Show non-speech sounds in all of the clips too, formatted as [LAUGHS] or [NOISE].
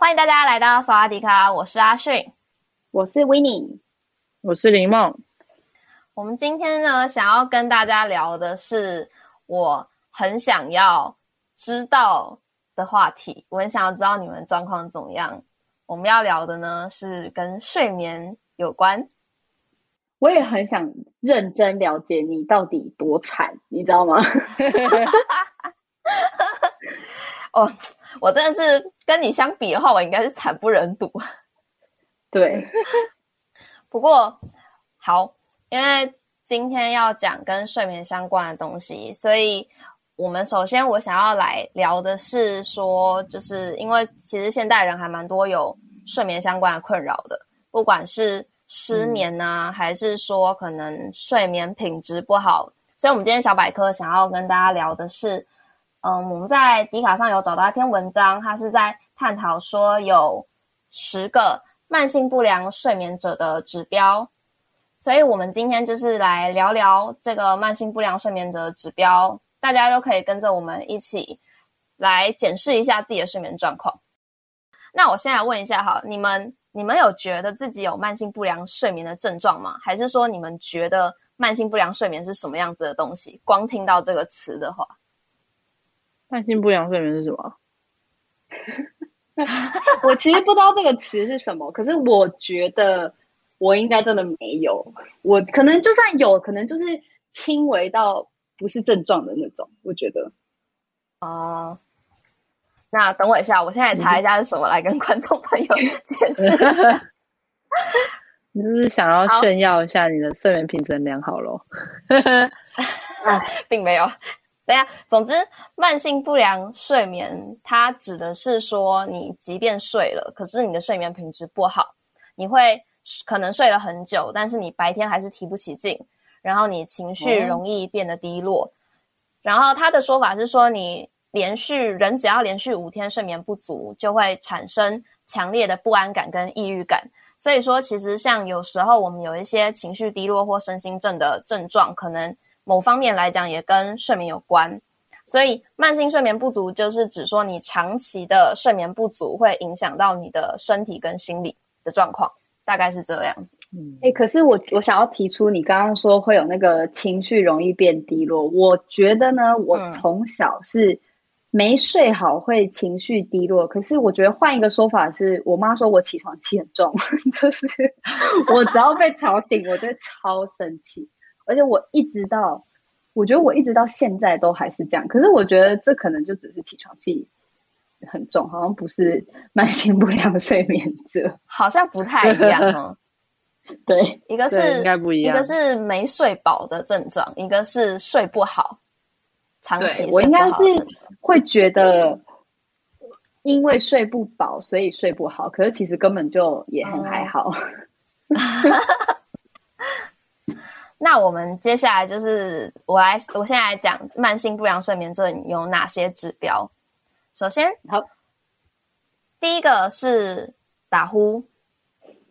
欢迎大家来到萨瓦迪卡，我是阿迅，我是 Winnie，我是林梦。我们今天呢，想要跟大家聊的是我很想要知道的话题。我很想要知道你们状况怎么样。我们要聊的呢，是跟睡眠有关。我也很想认真了解你到底多惨，你知道吗？[LAUGHS] 哦。我真的是跟你相比的话，我应该是惨不忍睹。[LAUGHS] 对，[LAUGHS] 不过好，因为今天要讲跟睡眠相关的东西，所以我们首先我想要来聊的是说，就是因为其实现代人还蛮多有睡眠相关的困扰的，不管是失眠啊，嗯、还是说可能睡眠品质不好，所以我们今天小百科想要跟大家聊的是。嗯，我们在迪卡上有找到一篇文章，它是在探讨说有十个慢性不良睡眠者的指标，所以我们今天就是来聊聊这个慢性不良睡眠者的指标，大家都可以跟着我们一起来检视一下自己的睡眠状况。那我先来问一下哈，你们你们有觉得自己有慢性不良睡眠的症状吗？还是说你们觉得慢性不良睡眠是什么样子的东西？光听到这个词的话。慢性不良睡眠是什么？[LAUGHS] 我其实不知道这个词是什么，可是我觉得我应该真的没有。我可能就算有可能就是轻微到不是症状的那种。我觉得。啊、呃，那等我一下，我现在查一下是什么，来跟观众朋友 [LAUGHS] 解释一下。[LAUGHS] 你是不是想要炫耀一下你的睡眠品质良好喽？啊，并没有。对呀，总之，慢性不良睡眠它指的是说，你即便睡了，可是你的睡眠品质不好，你会可能睡了很久，但是你白天还是提不起劲，然后你情绪容易变得低落。嗯、然后他的说法是说，你连续人只要连续五天睡眠不足，就会产生强烈的不安感跟抑郁感。所以说，其实像有时候我们有一些情绪低落或身心症的症状，可能。某方面来讲，也跟睡眠有关，所以慢性睡眠不足就是指说你长期的睡眠不足会影响到你的身体跟心理的状况，大概是这样子。嗯，哎、欸，可是我我想要提出，你刚刚说会有那个情绪容易变低落，我觉得呢，我从小是没睡好会情绪低落，嗯、可是我觉得换一个说法是，我妈说我起床气很重，[LAUGHS] 就是我只要被吵醒，我就超生气。而且我一直到，我觉得我一直到现在都还是这样。可是我觉得这可能就只是起床气很重，好像不是慢性不良睡眠者，好像不太一样哦。[LAUGHS] 对，一个是应该不一样，一个是没睡饱的症状，一个是睡不好，长期。我应该是会觉得，因为睡不饱所以睡不好，可是其实根本就也很还好。[LAUGHS] [LAUGHS] 嗯那我们接下来就是我来，我现在来讲慢性不良睡眠症有哪些指标。首先，好，第一个是打呼，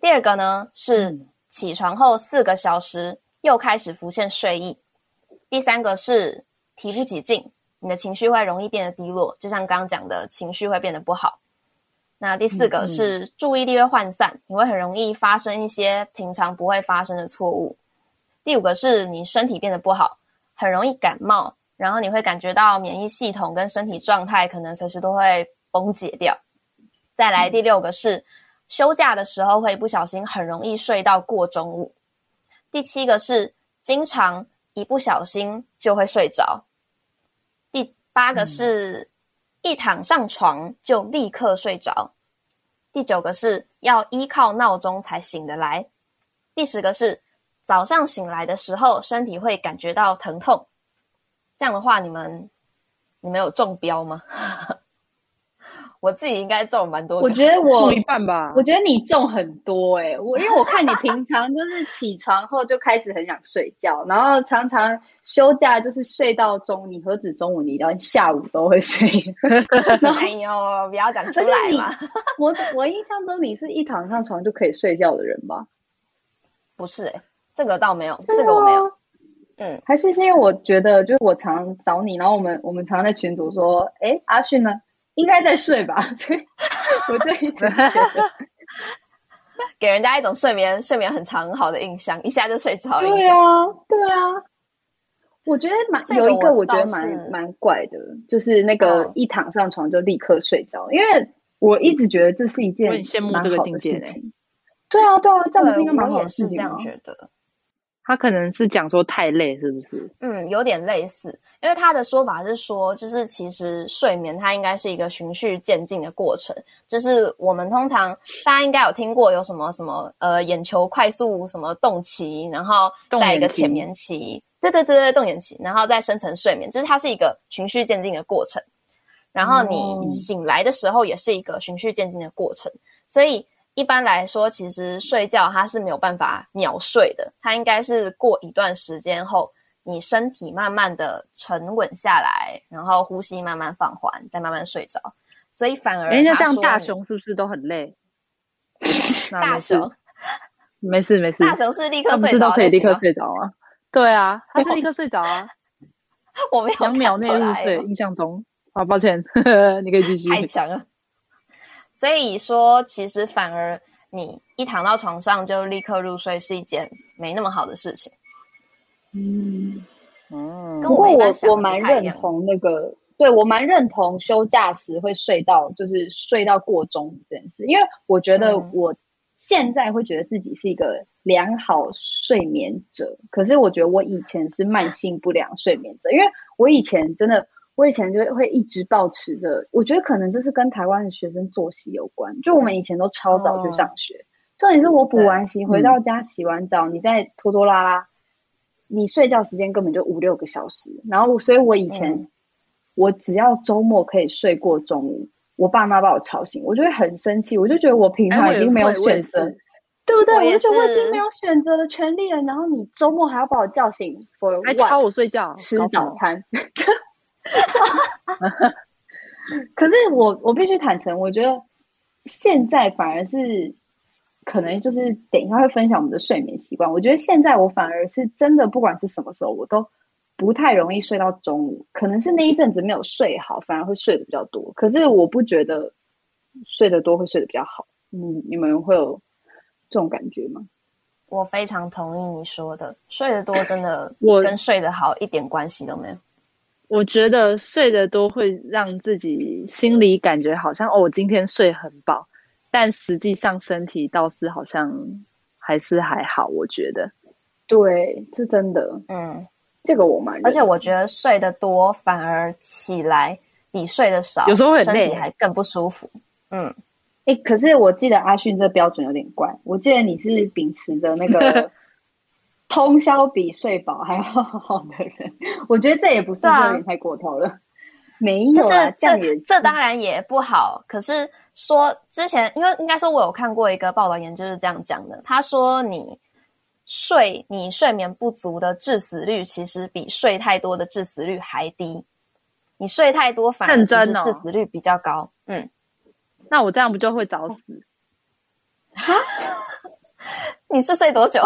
第二个呢是起床后四个小时又开始浮现睡意，第三个是提不起劲，你的情绪会容易变得低落，就像刚刚讲的情绪会变得不好。那第四个是注意力会涣散，你会很容易发生一些平常不会发生的错误。第五个是你身体变得不好，很容易感冒，然后你会感觉到免疫系统跟身体状态可能随时都会崩解掉。再来第六个是休假的时候会不小心很容易睡到过中午。第七个是经常一不小心就会睡着。第八个是一躺上床就立刻睡着。第九个是要依靠闹钟才醒得来。第十个是。早上醒来的时候，身体会感觉到疼痛。这样的话，你们你们有中标吗？[LAUGHS] 我自己应该中蛮多，我觉得我一半吧。我觉得你中很多哎、欸，我因为我看你平常就是起床后就开始很想睡觉，然后常常休假就是睡到中午，你何止中午，你到下午都会睡。[LAUGHS] 哎呦，不要讲出来嘛！我我印象中你是一躺上床就可以睡觉的人吧？不是哎、欸，这个倒没有，这个我没有。嗯，还是是因为我觉得，就是我常找你，然后我们我们常在群组说，哎，阿迅呢？应该在睡吧，[LAUGHS] 所以我就一直觉得 [LAUGHS] 给人家一种睡眠睡眠很长很好的印象，一下就睡着。对啊，对啊。我觉得蛮有一个，我觉得蛮蛮怪的，就是那个一躺上床就立刻睡着，因为我一直觉得这是一件羡慕这个境界。对啊，对啊，这样不是应该蛮好的事情吗？这样觉得。他可能是讲说太累，是不是？嗯，有点类似，因为他的说法是说，就是其实睡眠它应该是一个循序渐进的过程，就是我们通常大家应该有听过有什么什么呃眼球快速什么动期，然后再一个浅眠期，对对对对，动眼期，然后再深层睡眠，就是它是一个循序渐进的过程，然后你醒来的时候也是一个循序渐进的过程，所以。一般来说，其实睡觉它是没有办法秒睡的，它应该是过一段时间后，你身体慢慢的沉稳下来，然后呼吸慢慢放缓，再慢慢睡着。所以反而，人家这样大熊是不是都很累？[LAUGHS] 大熊，没事没事，大熊是立刻睡着，不是都可以立刻睡着啊？对啊，他是立刻睡着啊。[LAUGHS] 我没有两秒内入睡，印象中。好，抱歉，[LAUGHS] 你可以继续。太强了。所以说，其实反而你一躺到床上就立刻入睡是一件没那么好的事情。嗯嗯，不过我我蛮认同那个，对，我蛮认同休假时会睡到就是睡到过中午这件事，因为我觉得我现在会觉得自己是一个良好睡眠者，可是我觉得我以前是慢性不良睡眠者，因为我以前真的。我以前就会一直保持着，我觉得可能这是跟台湾的学生作息有关。就我们以前都超早去上学，重点是我补完习回到家洗完澡，你再拖拖拉拉，你睡觉时间根本就五六个小时。然后，所以我以前我只要周末可以睡过中午，我爸妈把我吵醒，我就会很生气，我就觉得我平常已经没有选择，对不对？我就觉得我已经没有选择的权利了。然后你周末还要把我叫醒还吵我睡觉吃早餐。[LAUGHS] [LAUGHS] 可是我我必须坦诚，我觉得现在反而是可能就是等一下会分享我们的睡眠习惯。我觉得现在我反而是真的，不管是什么时候，我都不太容易睡到中午。可能是那一阵子没有睡好，反而会睡得比较多。可是我不觉得睡得多会睡得比较好。嗯，你们会有这种感觉吗？我非常同意你说的，睡得多真的我跟睡得好一点关系都没有。我觉得睡得多会让自己心里感觉好像哦，我今天睡很饱，但实际上身体倒是好像还是还好。我觉得，对，是真的。嗯，这个我蛮。而且我觉得睡得多反而起来比睡得少，有时候会累，身体还更不舒服。嗯，哎，可是我记得阿迅这标准有点怪。我记得你是秉持着那个。[LAUGHS] 通宵比睡饱还要好的人，[LAUGHS] 我觉得这也不是有点太过头了。啊、没有啊，这样也这，这当然也不好。可是说之前，因为应该说，我有看过一个报道研究是这样讲的。他说，你睡你睡眠不足的致死率，其实比睡太多的致死率还低。你睡太多反而致死率比较高。嗯，那我这样不就会早死？哈？[LAUGHS] 你是睡多久？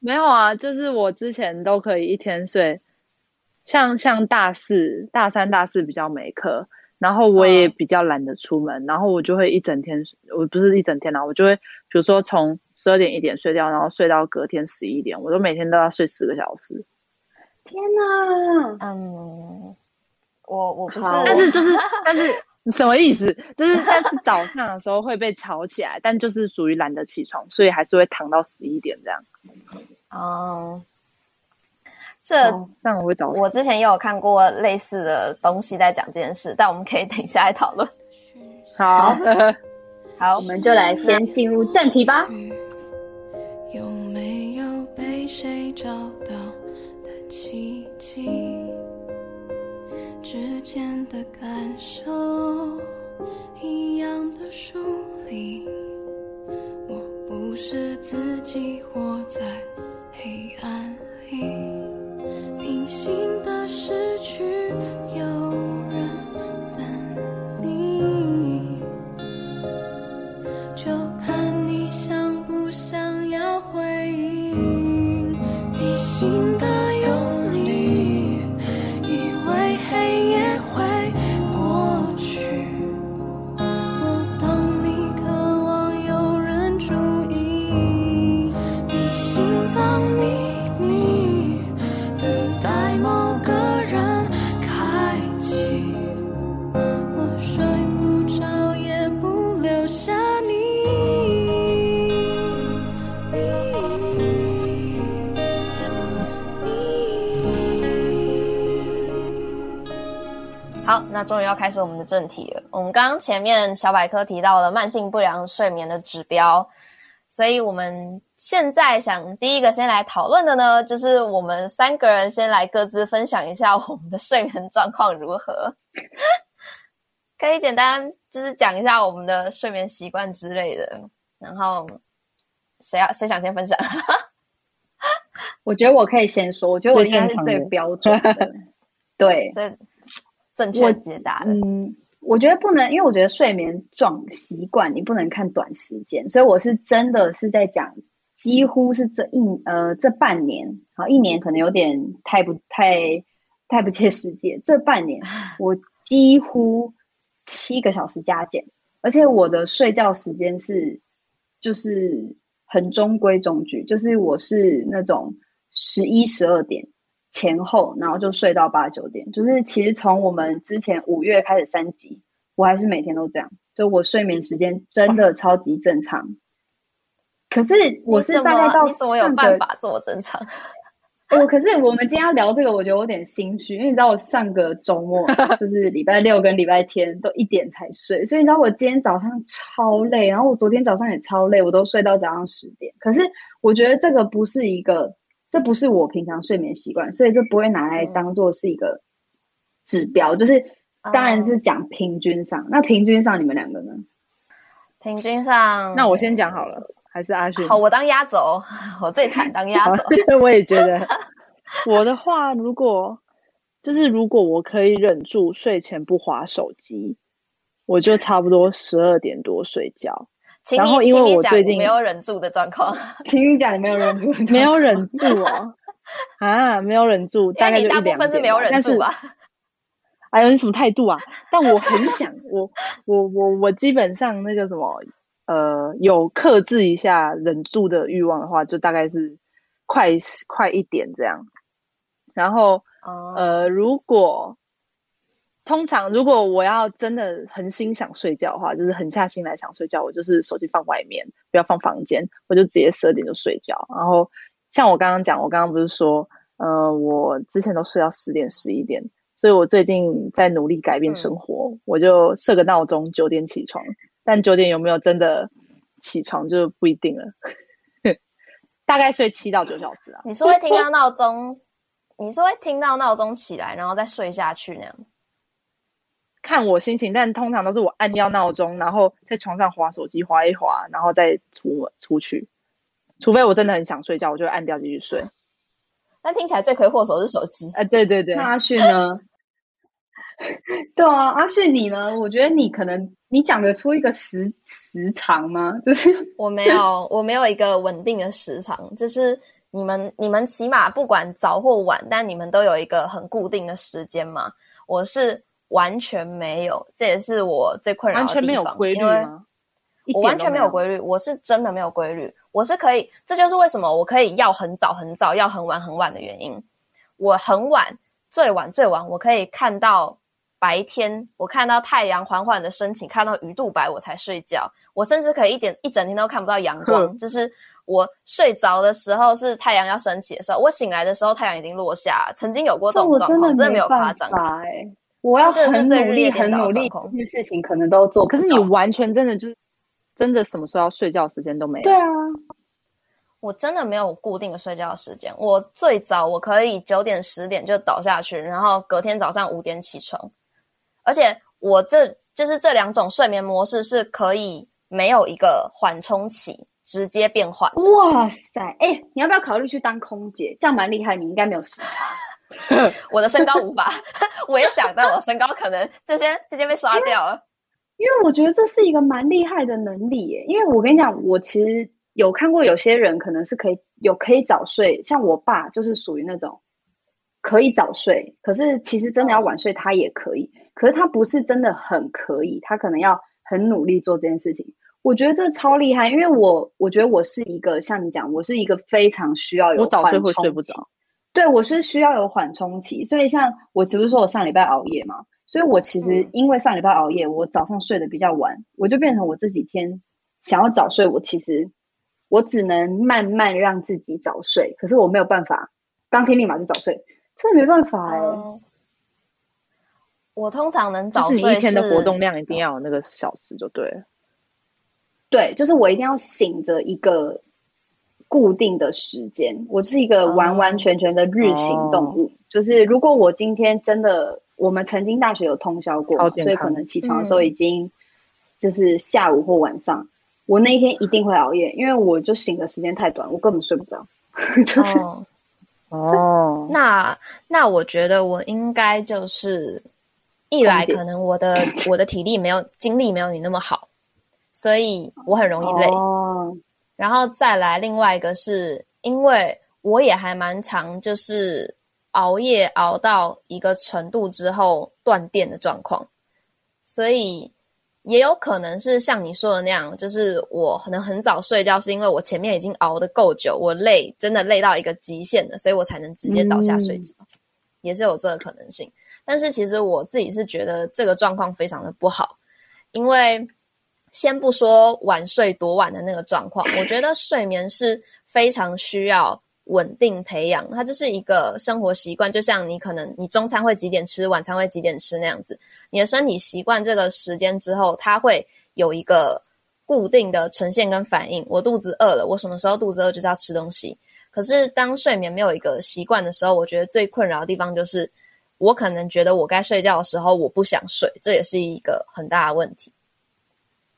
没有啊，就是我之前都可以一天睡，像像大四、大三、大四比较没课，然后我也比较懒得出门，嗯、然后我就会一整天，我不是一整天啦，我就会比如说从十二点一点睡觉，然后睡到隔天十一点，我都每天都要睡十个小时。天哪，嗯，我我不是，但是就是 [LAUGHS] 但是 [LAUGHS] 什么意思？就是 [LAUGHS] 但是早上的时候会被吵起来，但就是属于懒得起床，所以还是会躺到十一点这样。哦，这但我会找我之前也有看过类似的东西在讲这件事，但我们可以等一下来讨论。好，好，我们就来先进入正题吧。有没有被谁找到的奇迹？之间的感受一样的疏离。我不是自己活在黑暗里平行的失去终于要开始我们的正题了。我们刚刚前面小百科提到了慢性不良睡眠的指标，所以我们现在想第一个先来讨论的呢，就是我们三个人先来各自分享一下我们的睡眠状况如何。可以简单就是讲一下我们的睡眠习惯之类的。然后谁要谁想先分享？[LAUGHS] 我觉得我可以先说，我觉得我应该是最标准的。[LAUGHS] 对。正确解答的。嗯，我觉得不能，因为我觉得睡眠状习惯你不能看短时间，所以我是真的是在讲，几乎是这一呃这半年，好一年可能有点太不太太不切实际。这半年 [LAUGHS] 我几乎七个小时加减，而且我的睡觉时间是就是很中规中矩，就是我是那种十一十二点。前后，然后就睡到八九点，就是其实从我们之前五月开始三级，我还是每天都这样，就我睡眠时间真的超级正常。可是我是大概到你怎么有办法这么正常？我 [LAUGHS] 可是我们今天要聊这个，我觉得有点心虚，因为你知道我上个周末 [LAUGHS] 就是礼拜六跟礼拜天都一点才睡，所以你知道我今天早上超累，然后我昨天早上也超累，我都睡到早上十点。可是我觉得这个不是一个。这不是我平常睡眠习惯，所以这不会拿来当做是一个指标。嗯、就是当然是讲平均上，嗯、那平均上你们两个呢？平均上，那我先讲好了，还是阿勋？好，我当压轴，我最惨当压轴。[LAUGHS] 我也觉得，我的话，如果就是如果我可以忍住睡前不滑手机，我就差不多十二点多睡觉。然后，因为我最近没有忍住的状况，[LAUGHS] 请你讲你没有忍住，没有忍住哦，[LAUGHS] 啊，没有忍住，大概就一两点，但是没有忍住吧。[LAUGHS] 哎呦，你什么态度啊？但我很想，我我我我基本上那个什么，呃，有克制一下忍住的欲望的话，就大概是快快一点这样。然后，呃，如果。通常，如果我要真的很心想睡觉的话，就是狠下心来想睡觉，我就是手机放外面，不要放房间，我就直接十二点就睡觉。然后，像我刚刚讲，我刚刚不是说，呃，我之前都睡到十点、十一点，所以我最近在努力改变生活，我就设个闹钟，九点起床。但九点有没有真的起床就不一定了，[LAUGHS] 大概睡七到九小时啊。你是会听到闹钟，你是会听到闹钟起来，然后再睡下去那样？看我心情，但通常都是我按掉闹钟，然后在床上滑手机滑一滑，然后再出门出去。除非我真的很想睡觉，我就会按掉继续睡。但听起来罪魁祸首是手机。哎、呃，对对对。那阿旭呢？[LAUGHS] 对啊，阿旭你呢？我觉得你可能你讲得出一个时时长吗？就是我没有，[LAUGHS] 我没有一个稳定的时长。就是你们你们起码不管早或晚，但你们都有一个很固定的时间嘛。我是。完全没有，这也是我最困扰的地方。完全没有规律吗？我完全没有规律，我是真的没有规律。我是可以，这就是为什么我可以要很早很早，要很晚很晚的原因。我很晚，最晚最晚，我可以看到白天，我看到太阳缓缓的升起，看到鱼肚白，我才睡觉。我甚至可以一点一整天都看不到阳 [LAUGHS] 光，就是我睡着的时候是太阳要升起的时候，我醒来的时候太阳已经落下。曾经有过这种状况，真的，真的没有夸张。我要很努力，很努力，这些事情可能都做不。可是你完全真的就是真的什么时候要睡觉时间都没有。对啊，我真的没有固定的睡觉时间。我最早我可以九点十点就倒下去，然后隔天早上五点起床。而且我这就是这两种睡眠模式是可以没有一个缓冲期，直接变换。哇塞，哎、欸，你要不要考虑去当空姐？这样蛮厉害，你应该没有时差。[LAUGHS] 我的身高无法，[LAUGHS] 我也想，但我身高可能这些这些被刷掉了。因为我觉得这是一个蛮厉害的能力耶。因为我跟你讲，我其实有看过有些人可能是可以有可以早睡，像我爸就是属于那种可以早睡，可是其实真的要晚睡他也可以，可是他不是真的很可以，他可能要很努力做这件事情。我觉得这超厉害，因为我我觉得我是一个像你讲，我是一个非常需要有我早睡会睡不着，对，我是需要有缓冲期，所以像我只是说我上礼拜熬夜嘛。所以我其实因为上礼拜熬夜，我早上睡得比较晚，我就变成我这几天想要早睡，我其实我只能慢慢让自己早睡，可是我没有办法当天立马就早睡，真的没办法哎、欸嗯。我通常能早睡是，就是你一天的活动量一定要有那个小时就对了。对，就是我一定要醒着一个固定的时间，我是一个完完全全的日行动物，嗯、就是如果我今天真的。我们曾经大学有通宵过，所以可能起床的时候已经就是下午或晚上。嗯、我那一天一定会熬夜，因为我就醒的时间太短，我根本睡不着。[LAUGHS] 就是哦，[LAUGHS] 哦 [LAUGHS] 那那我觉得我应该就是一来可能我的我的体力没有精力没有你那么好，所以我很容易累。哦，然后再来另外一个是因为我也还蛮常就是。熬夜熬到一个程度之后断电的状况，所以也有可能是像你说的那样，就是我可能很早睡觉，是因为我前面已经熬得够久，我累，真的累到一个极限了，所以我才能直接倒下睡着，嗯、也是有这个可能性。但是其实我自己是觉得这个状况非常的不好，因为先不说晚睡多晚的那个状况，我觉得睡眠是非常需要。稳定培养，它就是一个生活习惯，就像你可能你中餐会几点吃，晚餐会几点吃那样子。你的身体习惯这个时间之后，它会有一个固定的呈现跟反应。我肚子饿了，我什么时候肚子饿就是要吃东西。可是当睡眠没有一个习惯的时候，我觉得最困扰的地方就是，我可能觉得我该睡觉的时候我不想睡，这也是一个很大的问题。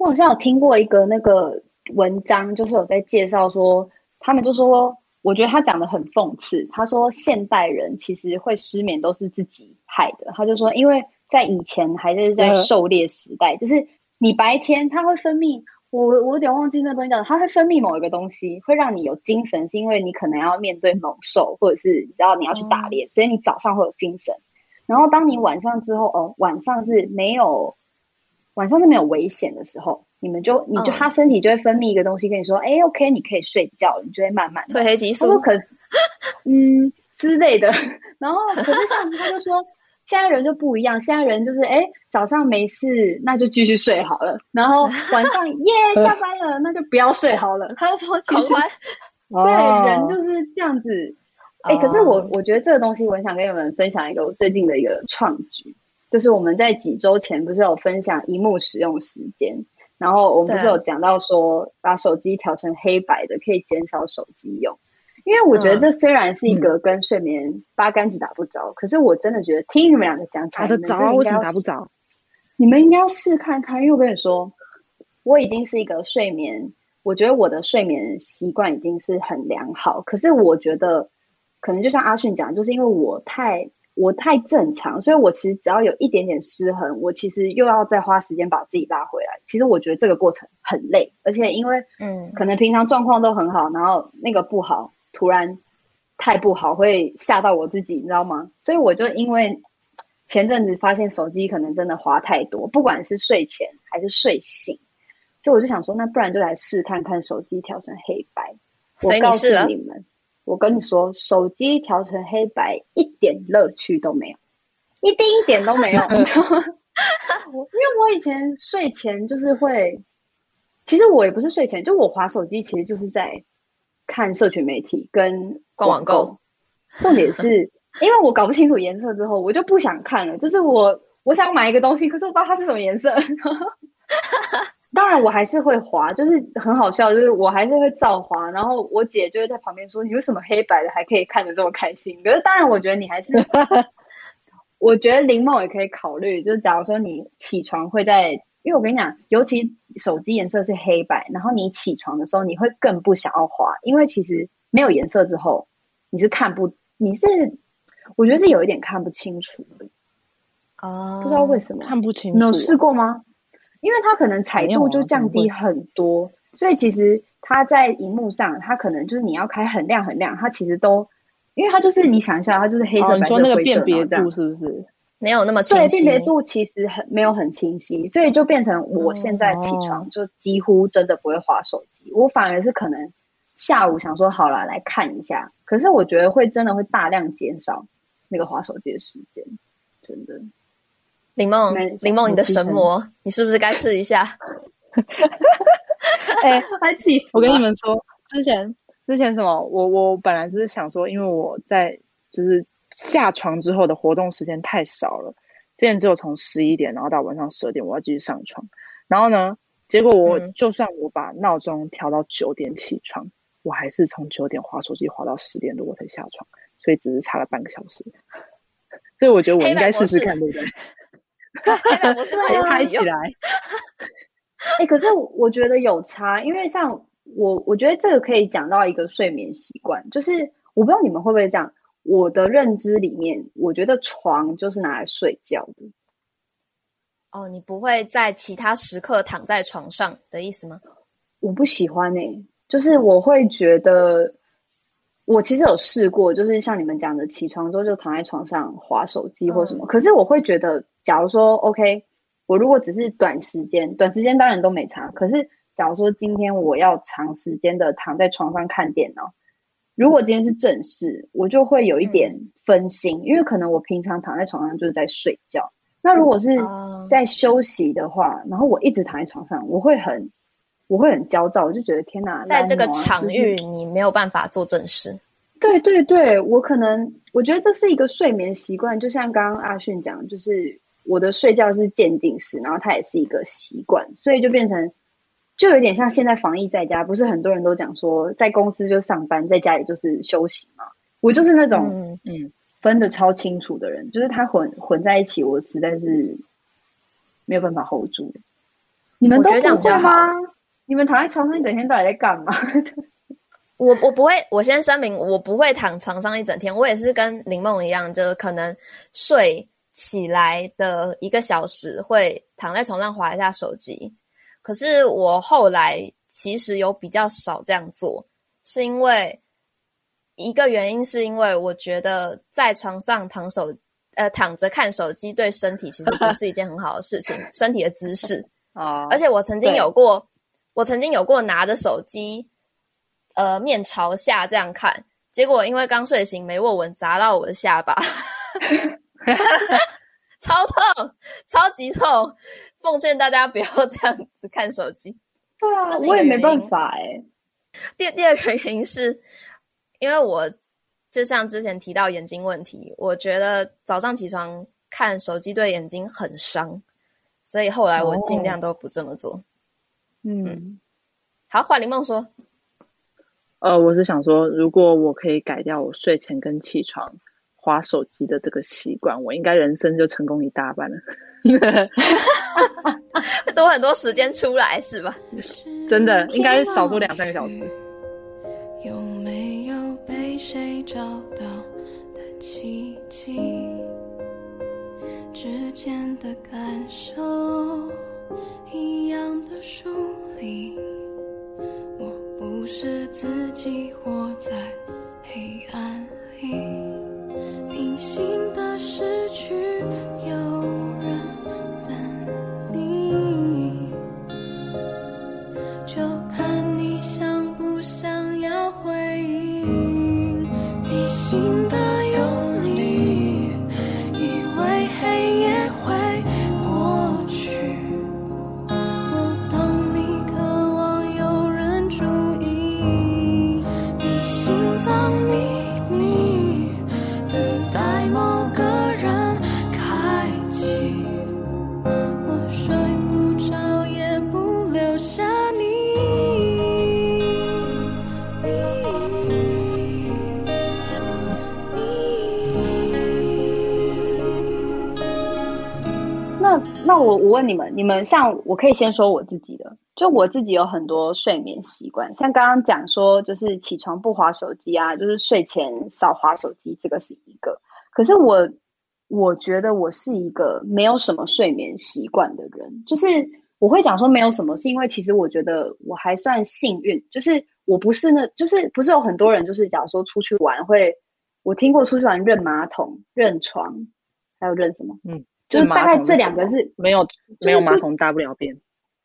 我好像有听过一个那个文章，就是有在介绍说，他们就说。我觉得他讲的很讽刺。他说，现代人其实会失眠都是自己害的。他就说，因为在以前还是在狩猎时代，就是你白天它会分泌，我我有点忘记那东西叫，它会分泌某一个东西，会让你有精神，是因为你可能要面对猛兽，或者是你知道你要去打猎，所以你早上会有精神。然后当你晚上之后，哦，晚上是没有，晚上是没有危险的时候。你们就，你就，他身体就会分泌一个东西，跟你说，哎、，OK，你可以睡觉了，你就会慢慢褪黑激素。他说可是，嗯之类的。[LAUGHS] 然后，可是像他就说，现在人就不一样，现在人就是，哎、欸，早上没事，那就继续睡好了。然后 [LAUGHS] 晚上耶 [LAUGHS] 下班了，那就不要睡好了。他就说，其实，对、哦，人就是这样子。哎、欸，可是我我觉得这个东西，我想跟你们分享一个我最近的一个创举，就是我们在几周前不是有分享一幕使用时间。然后我们不是有讲到说，把手机调成黑白的可以减少手机用，因为我觉得这虽然是一个跟睡眠八竿子打不着，嗯、可是我真的觉得听你们两个讲起来，打得着啊，为什么打不着？你们应该要试看看，因为我跟你说，我已经是一个睡眠，我觉得我的睡眠习惯已经是很良好，可是我觉得可能就像阿迅讲，就是因为我太。我太正常，所以我其实只要有一点点失衡，我其实又要再花时间把自己拉回来。其实我觉得这个过程很累，而且因为嗯，可能平常状况都很好，然后那个不好，突然太不好，会吓到我自己，你知道吗？所以我就因为前阵子发现手机可能真的花太多，不管是睡前还是睡醒，所以我就想说，那不然就来试探看手机调成黑白。我告诉你们。我跟你说，手机调成黑白一点乐趣都没有，一丁一点都没有，你知道吗？因为我以前睡前就是会，其实我也不是睡前，就我划手机，其实就是在看社群媒体跟逛网购。重点是因为我搞不清楚颜色之后，我就不想看了。就是我我想买一个东西，可是我不知道它是什么颜色。[LAUGHS] 当然，我还是会滑，就是很好笑，就是我还是会照滑。然后我姐就会在旁边说：“你为什么黑白的还可以看得这么开心？”可是当然，我觉得你还是，[LAUGHS] 我觉得林梦也可以考虑，就是假如说你起床会在因为我跟你讲，尤其手机颜色是黑白，然后你起床的时候，你会更不想要滑，因为其实没有颜色之后，你是看不，你是，我觉得是有一点看不清楚的。哦，不知道为什么看不清楚，你有试过吗？因为它可能彩度就降低很多，所以其实它在荧幕上，它可能就是你要开很亮很亮，它其实都，因为它就是你想一下，它就是黑色、白色、灰色，你说那个辨别度是不是？没有那么清晰，对，辨别度其实很没有很清晰，所以就变成我现在起床就几乎真的不会滑手机，哦、我反而是可能下午想说好了来看一下，可是我觉得会真的会大量减少那个滑手机的时间，真的。林梦，林梦，你的神魔，你是不是该试一下？[LAUGHS] 哎、欸，还气死！我跟你们说，之前之前什么，我我本来只是想说，因为我在就是。下床之后的活动时间太少了，之前只有从十一点然后到晚上十二点，我要继续上床。然后呢，结果我就算我把闹钟调到九点起床，嗯、我还是从九点划手机划到十点多我才下床，所以只是差了半个小时。所以我觉得我应该试试看，对不对？[LAUGHS] 我是不是拍起来？[LAUGHS] 哎、欸，可是我觉得有差，因为像我，我觉得这个可以讲到一个睡眠习惯，就是我不知道你们会不会这样。我的认知里面，我觉得床就是拿来睡觉的。哦，你不会在其他时刻躺在床上的意思吗？我不喜欢诶、欸，就是我会觉得，我其实有试过，就是像你们讲的，起床之后就躺在床上划手机或什么。嗯、可是我会觉得，假如说 OK，我如果只是短时间，短时间当然都没差。可是假如说今天我要长时间的躺在床上看电脑。如果今天是正事，我就会有一点分心，嗯、因为可能我平常躺在床上就是在睡觉。那如果是在休息的话，嗯、然后我一直躺在床上，我会很，我会很焦躁，我就觉得天哪，在这个场域你没有办法做正事。对对对，我可能我觉得这是一个睡眠习惯，就像刚刚阿迅讲，就是我的睡觉是渐进式，然后它也是一个习惯，所以就变成。就有点像现在防疫在家，不是很多人都讲说在公司就上班，在家里就是休息嘛。我就是那种嗯，嗯分得超清楚的人，就是它混混在一起，我实在是没有办法 hold 住。你们都觉得这样比较好？你们躺在床上一整天到底在干嘛？[LAUGHS] 我我不会，我先声明，我不会躺床上一整天。我也是跟林梦一样，就是可能睡起来的一个小时会躺在床上划一下手机。可是我后来其实有比较少这样做，是因为一个原因，是因为我觉得在床上躺手呃躺着看手机对身体其实不是一件很好的事情，[LAUGHS] 身体的姿势啊。而且我曾经有过，我曾经有过拿着手机呃面朝下这样看，结果因为刚睡醒没握稳砸到我的下巴，[LAUGHS] [LAUGHS] [LAUGHS] 超痛，超级痛。奉劝大家不要这样子看手机。对啊，我也没办法哎。第第二个原因是，因为我就像之前提到眼睛问题，我觉得早上起床看手机对眼睛很伤，所以后来我尽量都不这么做。哦、嗯，嗯，好，华林梦说。呃，我是想说，如果我可以改掉我睡前跟起床滑手机的这个习惯，我应该人生就成功一大半了。[LAUGHS] 多很多时间出来是吧？真的应该少说两三个小时。有没有被谁找到的奇迹？之间的感受一样的疏离。我不是自己活在黑暗里，平行的失去有人等你就看你想不想要回应。你心那我我问你们，你们像我可以先说我自己的，就我自己有很多睡眠习惯，像刚刚讲说，就是起床不滑手机啊，就是睡前少滑手机，这个是一个。可是我我觉得我是一个没有什么睡眠习惯的人，就是我会讲说没有什么，是因为其实我觉得我还算幸运，就是我不是那，就是不是有很多人就是假如说出去玩会，我听过出去玩认马桶、认床，还有认什么？嗯。就是大概这两个是没有没有马桶大不了便。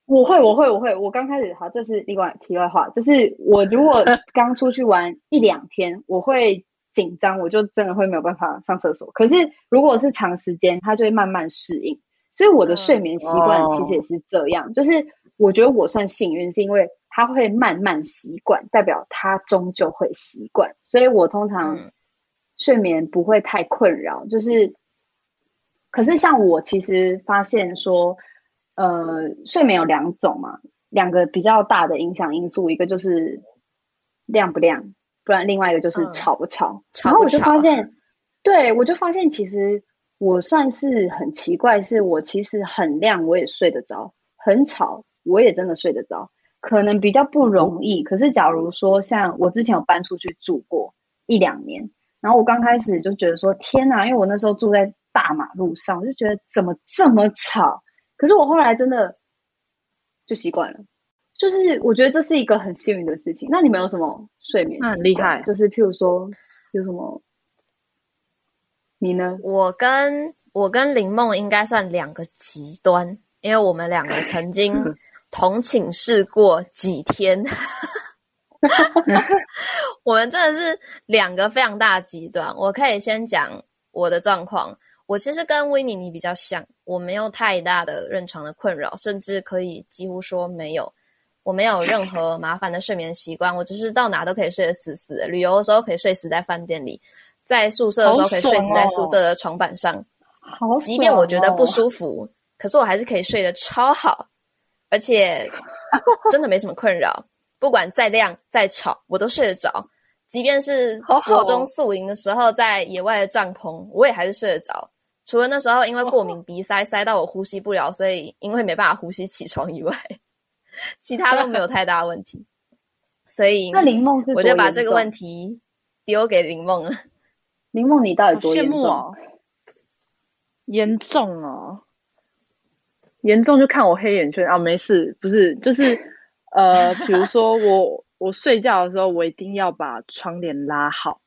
我会我会我会我刚开始好，这是另外题外话，就是我如果 [LAUGHS] 刚出去玩一两天，我会紧张，我就真的会没有办法上厕所。可是如果是长时间，它就会慢慢适应。所以我的睡眠习惯其实也是这样，嗯哦、就是我觉得我算幸运，是因为它会慢慢习惯，代表它终究会习惯。所以我通常睡眠不会太困扰，就是。可是像我其实发现说，呃，睡眠有两种嘛，两个比较大的影响因素，一个就是亮不亮，不然另外一个就是吵不吵。嗯、然后我就发现，对，我就发现其实我算是很奇怪，是我其实很亮我也睡得着，很吵我也真的睡得着，可能比较不容易。可是假如说像我之前有搬出去住过一两年，然后我刚开始就觉得说天哪，因为我那时候住在。大马路上，我就觉得怎么这么吵？可是我后来真的就习惯了，就是我觉得这是一个很幸运的事情。那你们有什么睡眠？很厉害，就是譬如说有什么？你呢？我跟我跟林梦应该算两个极端，因为我们两个曾经 [LAUGHS] 同寝室过几天，[LAUGHS] 我们真的是两个非常大的极端。我可以先讲我的状况。我其实跟维尼你比较像，我没有太大的认床的困扰，甚至可以几乎说没有。我没有任何麻烦的睡眠习惯，我就是到哪都可以睡得死死的。旅游的时候可以睡死在饭店里，在宿舍的时候可以睡死在宿舍的床板上。好哦，即便我觉得不舒服，可是我还是可以睡得超好，而且真的没什么困扰。不管再亮再吵，我都睡得着。即便是国中宿营的时候，在野外的帐篷，我也还是睡得着。除了那时候因为过敏 [LAUGHS] 鼻塞塞到我呼吸不了，所以因为没办法呼吸起床以外，[LAUGHS] 其他都没有太大问题。[LAUGHS] 所以那林梦是我就把这个问题丢给林梦了。林梦，你到底多严重？哦、严重哦，严重就看我黑眼圈啊！没事，不是，就是呃，比如说我我睡觉的时候，我一定要把窗帘拉好。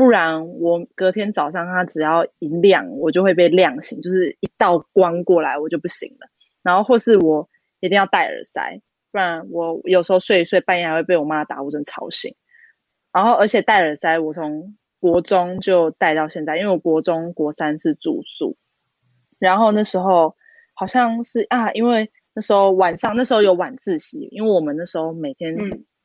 不然我隔天早上它只要一亮，我就会被亮醒，就是一道光过来我就不行了。然后或是我一定要戴耳塞，不然我有时候睡一睡半夜还会被我妈打呼声吵醒。然后而且戴耳塞，我从国中就戴到现在，因为我国中国三是住宿，然后那时候好像是啊，因为那时候晚上那时候有晚自习，因为我们那时候每天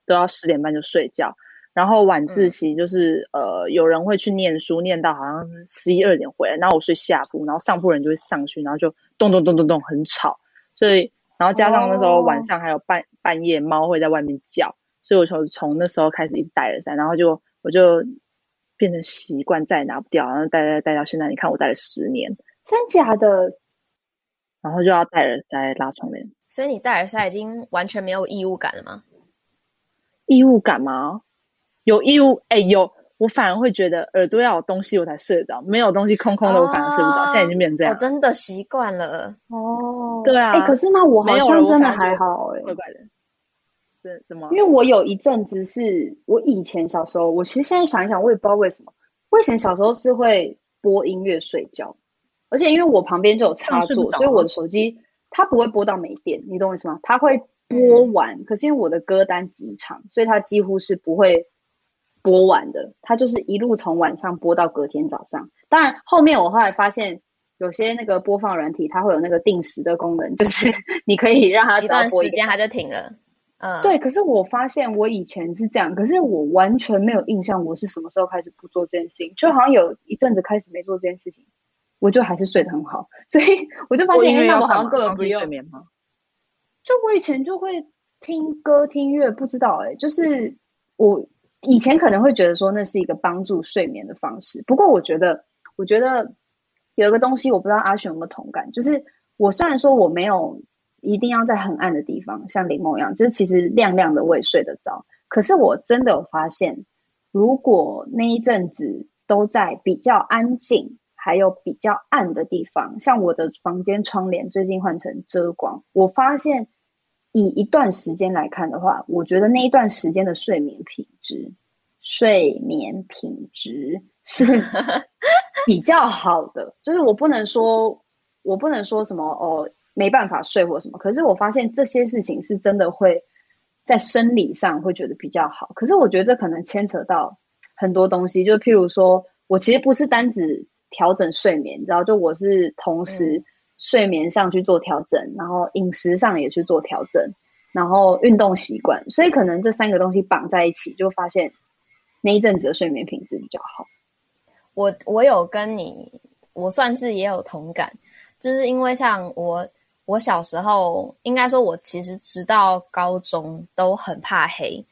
都要十点半就睡觉。嗯然后晚自习就是、嗯、呃，有人会去念书，念到好像十一二点回来，然后我睡下铺，然后上铺人就会上去，然后就咚咚咚咚咚很吵，所以然后加上那时候晚上还有半、哦、半夜猫会在外面叫，所以我从从那时候开始一直戴耳塞，然后就我就变成习惯再也拿不掉，然后戴戴戴到现在，你看我戴了十年，真假的，然后就要戴耳塞拉窗帘，所以你戴耳塞已经完全没有异物感了吗？异物感吗？有义务哎，有我反而会觉得耳朵要有东西我才睡得着，没有东西空空的我反而睡不着。哦、现在已经变成这样，我真的习惯了哦。对啊，哎，可是那我好像真的还好哎，怪怪的。是怎么？因为我有一阵子是我以前小时候，我其实现在想一想，我也不知道为什么，我以前小时候是会播音乐睡觉，而且因为我旁边就有插座，所以我的手机它不会播到没电，你懂我意思吗？它会播完，嗯、可是因为我的歌单极长，所以它几乎是不会。播完的，它就是一路从晚上播到隔天早上。当然，后面我后来发现，有些那个播放软体，它会有那个定时的功能，[LAUGHS] 就是你可以让它一段时间它就停了。嗯，对。可是我发现我以前是这样，可是我完全没有印象我是什么时候开始不做这件事情，就好像有一阵子开始没做这件事情，我就还是睡得很好。[LAUGHS] 所以我就发现，哎，那我好像根本不用睡眠吗？就我以前就会听歌听乐，不知道哎、欸，就是我。以前可能会觉得说那是一个帮助睡眠的方式，不过我觉得，我觉得有一个东西我不知道阿璇有没有同感，就是我虽然说我没有一定要在很暗的地方，像林梦一样，就是其实亮亮的我也睡得着。可是我真的有发现，如果那一阵子都在比较安静，还有比较暗的地方，像我的房间窗帘最近换成遮光，我发现以一段时间来看的话，我觉得那一段时间的睡眠品质，睡眠品质是 [LAUGHS] 比较好的。就是我不能说。我不能说什么哦，没办法睡或什么。可是我发现这些事情是真的会在生理上会觉得比较好。可是我觉得这可能牵扯到很多东西，就譬如说我其实不是单只调整睡眠，然后就我是同时睡眠上去做调整，然后饮食上也去做调整，然后运动习惯，所以可能这三个东西绑在一起，就发现那一阵子的睡眠品质比较好。我我有跟你，我算是也有同感。就是因为像我，我小时候应该说，我其实直到高中都很怕黑。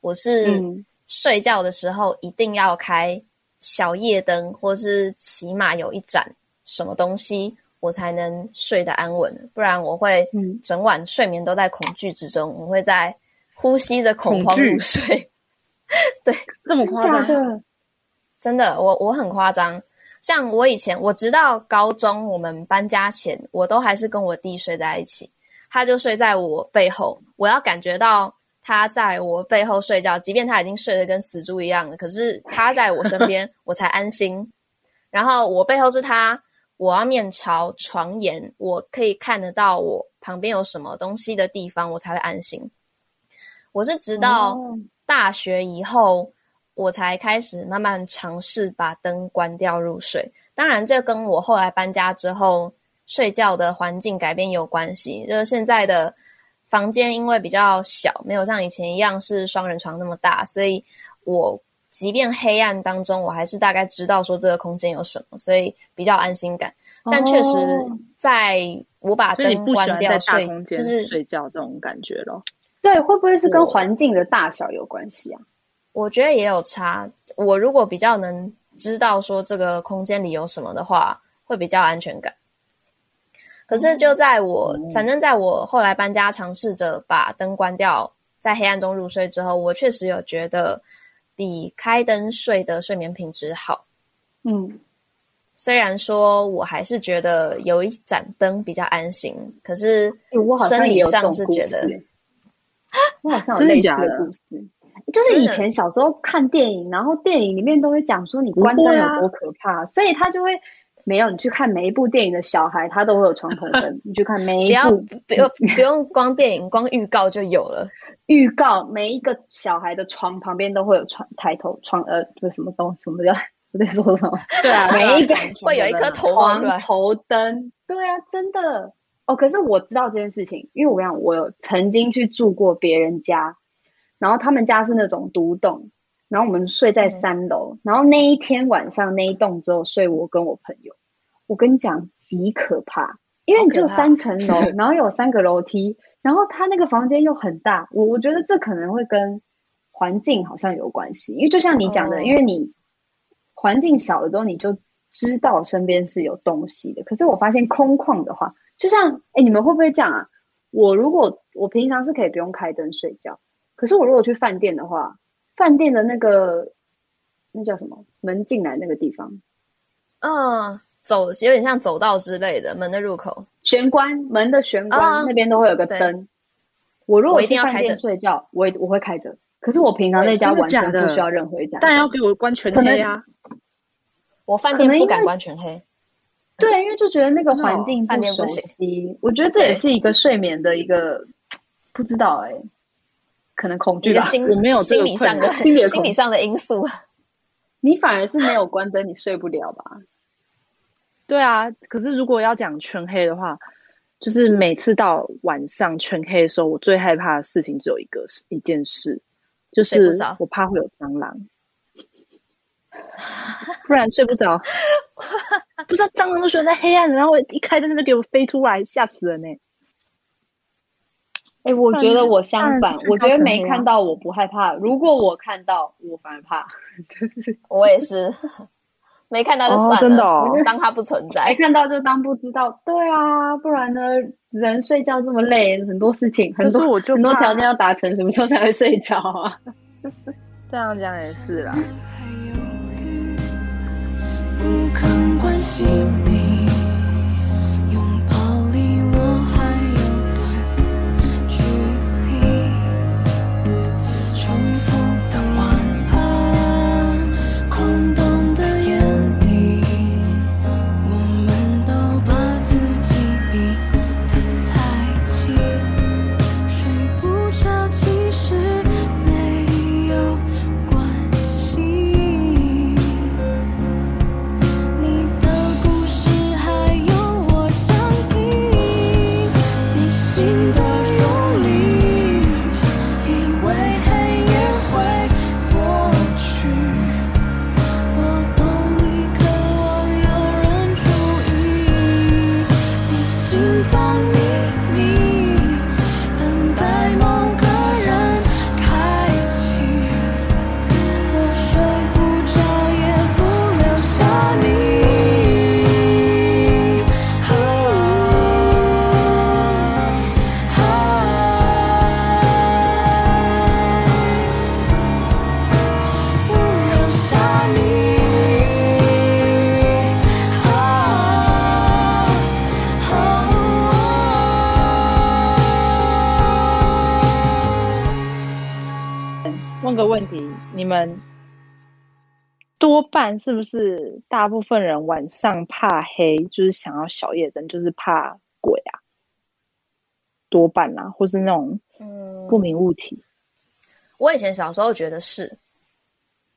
我是睡觉的时候一定要开小夜灯，或是起码有一盏什么东西，我才能睡得安稳。不然我会整晚睡眠都在恐惧之中，我会在呼吸着恐慌入睡。[LAUGHS] 对，这么夸张？真的，我我很夸张。像我以前，我直到高中，我们搬家前，我都还是跟我弟睡在一起。他就睡在我背后，我要感觉到他在我背后睡觉，即便他已经睡得跟死猪一样了，可是他在我身边，[LAUGHS] 我才安心。然后我背后是他，我要面朝床沿，我可以看得到我旁边有什么东西的地方，我才会安心。我是直到大学以后。我才开始慢慢尝试把灯关掉入睡。当然，这跟我后来搬家之后睡觉的环境改变有关系。就是现在的房间因为比较小，没有像以前一样是双人床那么大，所以我即便黑暗当中，我还是大概知道说这个空间有什么，所以比较安心感。但确实，在我把灯关掉睡，就是睡觉这种感觉咯。对，会不会是跟环境的大小有关系啊？我觉得也有差。我如果比较能知道说这个空间里有什么的话，会比较安全感。可是就在我，反正在我后来搬家，尝试着把灯关掉，在黑暗中入睡之后，我确实有觉得比开灯睡的睡眠品质好。嗯，虽然说我还是觉得有一盏灯比较安心，可是生理上是觉得，我好像有类似的故事。就是以前小时候看电影，然后电影里面都会讲说你关灯有多可怕，所以他就会没有你去看每一部电影的小孩，他都会有床头灯。你去看每一部，不用不用光电影，光预告就有了。预告每一个小孩的床旁边都会有床抬头床呃，不什么东西，什么叫 [LAUGHS] 我在说什么？对啊，[LAUGHS] 每一个会有一颗头床头灯。对啊，真的哦。可是我知道这件事情，因为我讲我有曾经去住过别人家。然后他们家是那种独栋，然后我们睡在三楼。嗯、然后那一天晚上那一栋只有睡我跟我朋友。我跟你讲，极可怕，因为你只有三层楼，[LAUGHS] 然后有三个楼梯，然后他那个房间又很大。我我觉得这可能会跟环境好像有关系，因为就像你讲的，哦、因为你环境小了之后，你就知道身边是有东西的。可是我发现空旷的话，就像哎，你们会不会这样啊？我如果我平常是可以不用开灯睡觉。可是我如果去饭店的话，饭店的那个那叫什么门进来那个地方，嗯，走有点像走道之类的门的入口，玄关门的玄关、嗯、那边都会有个灯。我如果一定要开着睡觉，我我会开着。可是我平常在家完全不需要任何一盏，但要给我关全黑啊！我饭店不敢关全黑，对，因为就觉得那个环境不熟悉。我觉得这也是一个睡眠的一个不知道哎、欸。可能恐惧吧，我没有心理上的心理上的因素。你反而是没有关灯，你睡不了吧？对啊，可是如果要讲全黑的话，就是每次到晚上全黑的时候，我最害怕的事情只有一个，一件事，就是我怕会有蟑螂，[LAUGHS] 不然睡不着。[LAUGHS] 不知道蟑螂都喜欢在黑暗，然后一开灯就给我飞出来，吓死人呢、欸。哎、欸，我觉得我相反，我觉得没看到我不害怕。如果我看到，我反而怕。[LAUGHS] 我也是，没看到就算了，哦、真的、哦，当它不存在。没看到就当不知道。对啊，不然呢？人睡觉这么累，很多事情，很多很多条件要达成，什么时候才会睡着啊？[LAUGHS] 这样讲也是啦。不肯关心是不是大部分人晚上怕黑，就是想要小夜灯，就是怕鬼啊？多半啊，或是那种嗯不明物体。嗯，我以前小时候觉得是，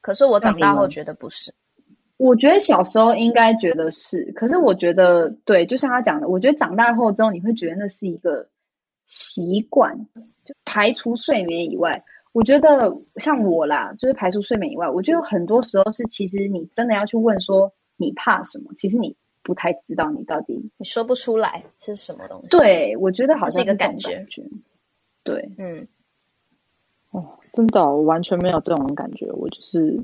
可是我长大后觉得不是。我觉得小时候应该觉得是，可是我觉得对，就像他讲的，我觉得长大后之后你会觉得那是一个习惯，就排除睡眠以外。我觉得像我啦，就是排除睡眠以外，我觉得很多时候是，其实你真的要去问说你怕什么，其实你不太知道你到底你说不出来是什么东西。对，我觉得好像是，是一个感觉。对，嗯，哦，真的，我完全没有这种感觉，我就是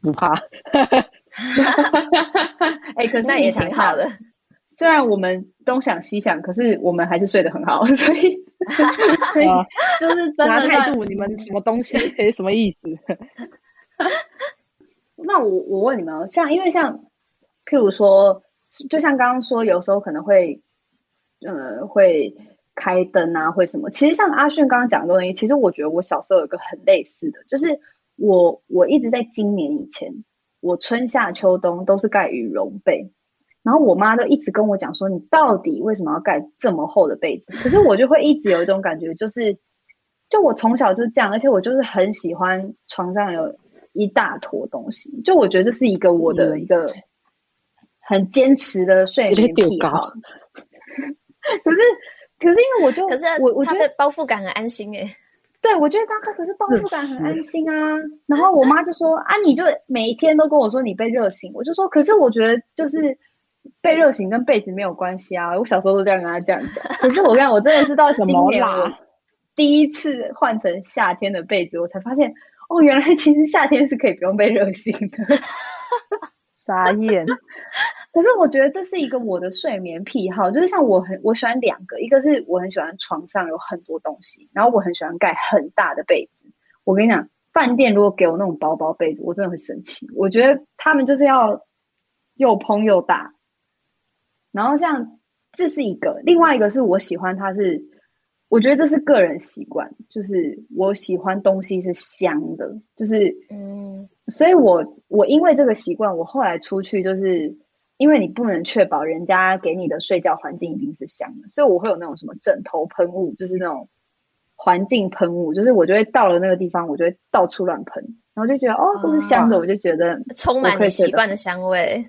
不怕。[LAUGHS] 哎、欸，可是那也挺好的。虽然我们东想西想，可是我们还是睡得很好，[LAUGHS] 所以。[LAUGHS] 所以就是真的态度，你们什么东西？[LAUGHS] 诶，什么意思？[LAUGHS] 那我我问你们，像因为像譬如说，就像刚刚说，有时候可能会呃会开灯啊，会什么？其实像阿迅刚刚讲的东西，其实我觉得我小时候有个很类似的，就是我我一直在今年以前，我春夏秋冬都是盖羽绒被。然后我妈都一直跟我讲说，你到底为什么要盖这么厚的被子？可是我就会一直有一种感觉，就是，就我从小就是这样，而且我就是很喜欢床上有一大坨东西，就我觉得这是一个我的一个很坚持的睡眠癖好。可是，可是因为我就，可是我我觉得包覆感很安心诶。对，我觉得当时可是包覆感很安心啊。然后我妈就说啊，你就每一天都跟我说你被热醒，我就说，可是我觉得就是。被热醒跟被子没有关系啊！我小时候都这样跟他这样讲。可是我讲我真的是到今年我第一次换成夏天的被子，我才发现哦，原来其实夏天是可以不用被热醒的。[LAUGHS] 傻眼。[LAUGHS] 可是我觉得这是一个我的睡眠癖好，就是像我很我喜欢两个，一个是我很喜欢床上有很多东西，然后我很喜欢盖很大的被子。我跟你讲，饭店如果给我那种薄薄被子，我真的会生气。我觉得他们就是要又蓬又大。然后像这是一个，另外一个是我喜欢它是，我觉得这是个人习惯，就是我喜欢东西是香的，就是嗯，所以我我因为这个习惯，我后来出去就是因为你不能确保人家给你的睡觉环境一定是香的，所以我会有那种什么枕头喷雾，就是那种环境喷雾，就是我就会到了那个地方，我就会到处乱喷，然后就觉得哦，都是香的，哦，我就觉得充满你习惯的香味。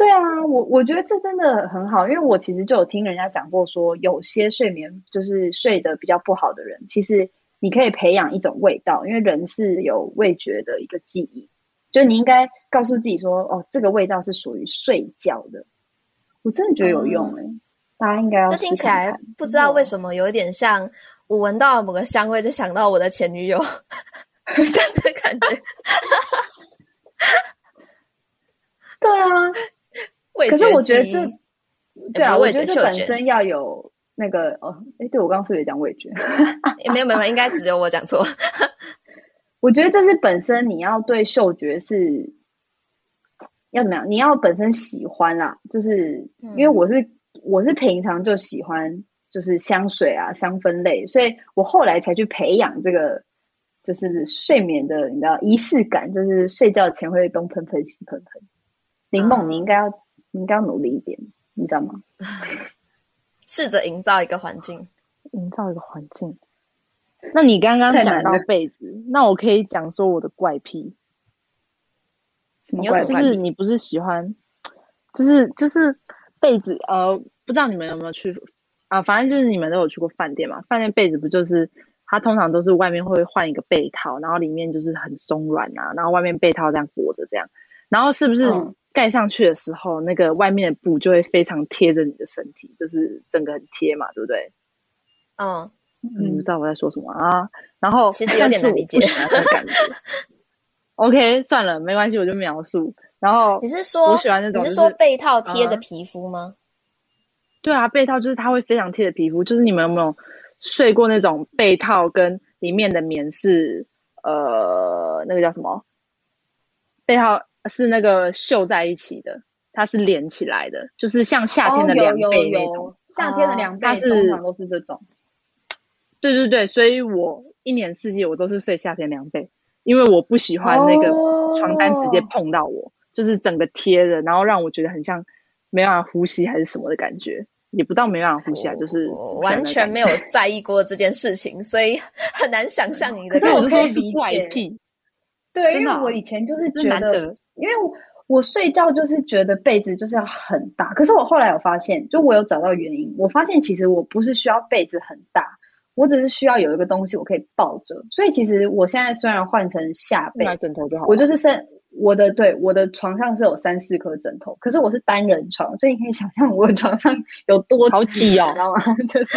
对啊，我我觉得这真的很好，因为我其实就有听人家讲过说，说有些睡眠就是睡得比较不好的人，其实你可以培养一种味道，因为人是有味觉的一个记忆，就你应该告诉自己说，哦，这个味道是属于睡觉的。我真的觉得有用哎、欸嗯，大家应该要听起来不知道为什么有一点像，我闻到了某个香味就想到我的前女友这样的感觉。[LAUGHS] 可是我觉得这，对啊，欸、我觉得这本身要有那个哦，哎，对我刚刚是不是也讲味觉？欸、没有没有，应该只有我讲错。我觉得这是本身你要对嗅觉是要怎么样？你要本身喜欢啦，就是因为我是、嗯、我是平常就喜欢就是香水啊香氛类，所以我后来才去培养这个就是睡眠的你知道仪式感，就是睡觉前会东喷喷西喷喷。林梦，你应该要、嗯、你应该要努力一点，你知道吗？[LAUGHS] 试着营造一个环境，营造一个环境。那你刚刚讲到被子，那我可以讲说我的怪癖。什么怪癖？就是你不是喜欢，就是就是被子呃，不知道你们有没有去啊、呃？反正就是你们都有去过饭店嘛。饭店被子不就是它通常都是外面会换一个被套，然后里面就是很松软啊，然后外面被套这样裹着这样，然后是不是盖上去的时候，嗯、那个外面的布就会非常贴着你的身体，就是整个很贴嘛，对不对？嗯。你知道我在说什么啊？然后其实有点难理解的感觉。OK，算了，没关系，我就描述。然后你是说我喜欢那种、就是，你是说被套贴着皮肤吗、啊？对啊，被套就是它会非常贴着皮肤。就是你们有没有睡过那种被套跟里面的棉是呃那个叫什么？被套是那个绣在一起的，它是连起来的，就是像夏天的凉被那种。哦、夏天的凉被、哦、通常都是这种。对对对，所以我一年四季我都是睡夏天凉被，因为我不喜欢那个床单直接碰到我，oh. 就是整个贴着，然后让我觉得很像没办法呼吸还是什么的感觉，也不到没办法呼吸啊，就是完全没有在意过这件事情，所以很难想象你的。可是我是说是怪癖，对，因为我以前就是觉得，因为我我睡觉就是觉得被子就是要很大，可是我后来有发现，就我有找到原因，我发现其实我不是需要被子很大。我只是需要有一个东西我可以抱着，所以其实我现在虽然换成下被，买枕头就好。我就是剩我的对我的床上是有三四颗枕头，可是我是单人床，所以你可以想象我的床上 [LAUGHS] 有多好挤哦，你知道吗？[LAUGHS] 就是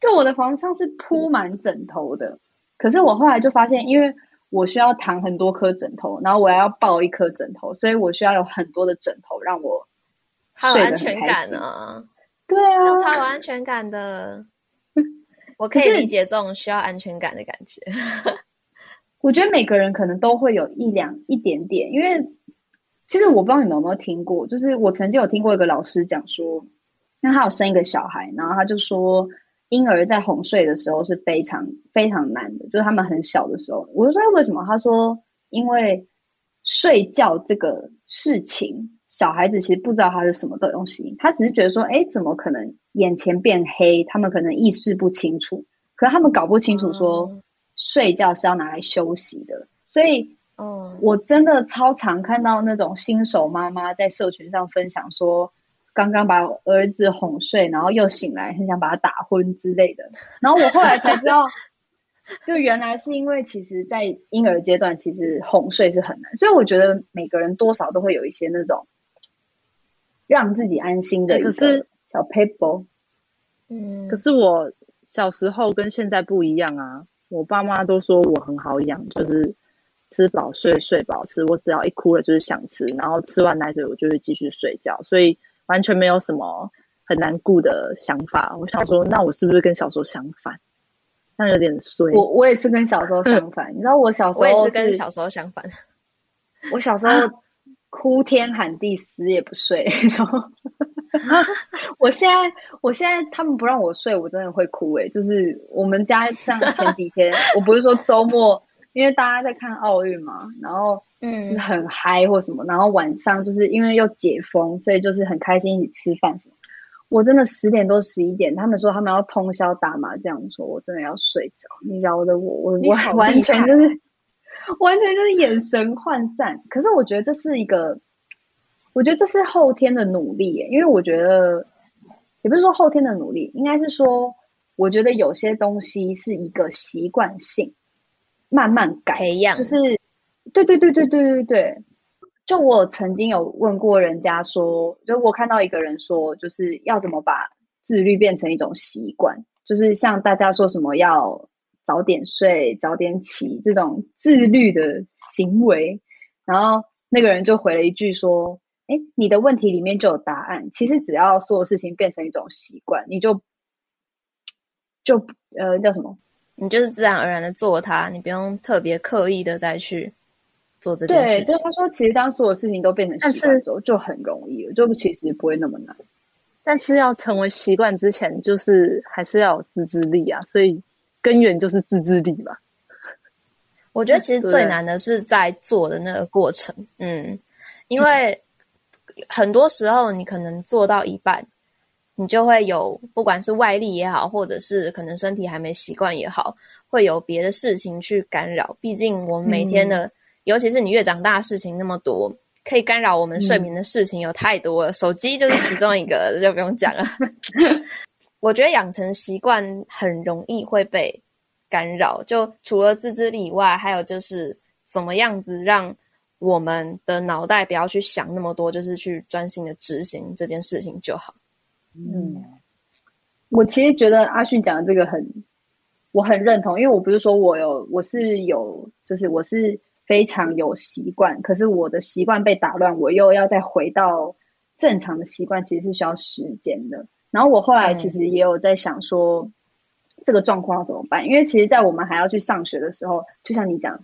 就我的床上是铺满枕头的，可是我后来就发现，因为我需要躺很多颗枕头，然后我要抱一颗枕头，所以我需要有很多的枕头让我。好有安全感啊！对啊，超有安全感的。[LAUGHS] 我可以理解这种需要安全感的感觉。[LAUGHS] 我觉得每个人可能都会有一两一点点，因为其实我不知道你们有没有听过，就是我曾经有听过一个老师讲说，那他有生一个小孩，然后他就说婴儿在哄睡的时候是非常非常难的，就是他们很小的时候。我就说为什么？他说因为睡觉这个事情。小孩子其实不知道它是什么东西，他只是觉得说，哎，怎么可能眼前变黑？他们可能意识不清楚，可是他们搞不清楚说，睡觉是要拿来休息的。所以，嗯，我真的超常看到那种新手妈妈在社群上分享说，刚刚把儿子哄睡，然后又醒来，很想把他打昏之类的。然后我后来才知道，[LAUGHS] 就原来是因为其实，在婴儿阶段，其实哄睡是很难。所以我觉得每个人多少都会有一些那种。让自己安心的一个小 paper。嗯，可是我小时候跟现在不一样啊。我爸妈都说我很好养，就是吃饱睡，睡饱吃。我只要一哭了就是想吃，然后吃完奶嘴我就会继续睡觉，所以完全没有什么很难顾的想法。我想说，那我是不是跟小时候相反？那有点衰。我我也是跟小时候相反。你知道我小时候我也是跟小时候相反。[LAUGHS] 我小时候。哭天喊地，死也不睡。[LAUGHS] 然后，我现在，我现在他们不让我睡，我真的会哭。诶，就是我们家像前几天，[LAUGHS] 我不是说周末，因为大家在看奥运嘛，然后嗯，很嗨或什么，然后晚上就是因为又解封，所以就是很开心一起吃饭什么。我真的十点多十一点，他们说他们要通宵打麻将，说我真的要睡着。你饶了我，我我完全就是。完全就是眼神涣散，可是我觉得这是一个，我觉得这是后天的努力耶，因为我觉得也不是说后天的努力，应该是说，我觉得有些东西是一个习惯性，慢慢改，培养，就是，对对对对对对对，就我曾经有问过人家说，就我看到一个人说，就是要怎么把自律变成一种习惯，就是像大家说什么要。早点睡，早点起，这种自律的行为，然后那个人就回了一句说：“哎，你的问题里面就有答案。其实只要所有事情变成一种习惯，你就就呃叫什么？你就是自然而然的做它，你不用特别刻意的再去做这件事情。对，就他说，其实当所有事情都变成习惯之后，就很容易了，就其实不会那么难。但是要成为习惯之前，就是还是要有自制力啊，所以根源就是自制力吧。我觉得其实最难的是在做的那个过程，嗯，因为很多时候你可能做到一半，你就会有不管是外力也好，或者是可能身体还没习惯也好，会有别的事情去干扰。毕竟我们每天的，嗯、尤其是你越长大，事情那么多，可以干扰我们睡眠的事情有太多了。嗯、手机就是其中一个，[LAUGHS] 就不用讲了。[LAUGHS] 我觉得养成习惯很容易会被。干扰，就除了自制力以外，还有就是怎么样子让我们的脑袋不要去想那么多，就是去专心的执行这件事情就好。嗯，我其实觉得阿迅讲的这个很，我很认同，因为我不是说我有，我是有，就是我是非常有习惯，可是我的习惯被打乱，我又要再回到正常的习惯，其实是需要时间的。然后我后来其实也有在想说。嗯这个状况要怎么办？因为其实，在我们还要去上学的时候，就像你讲，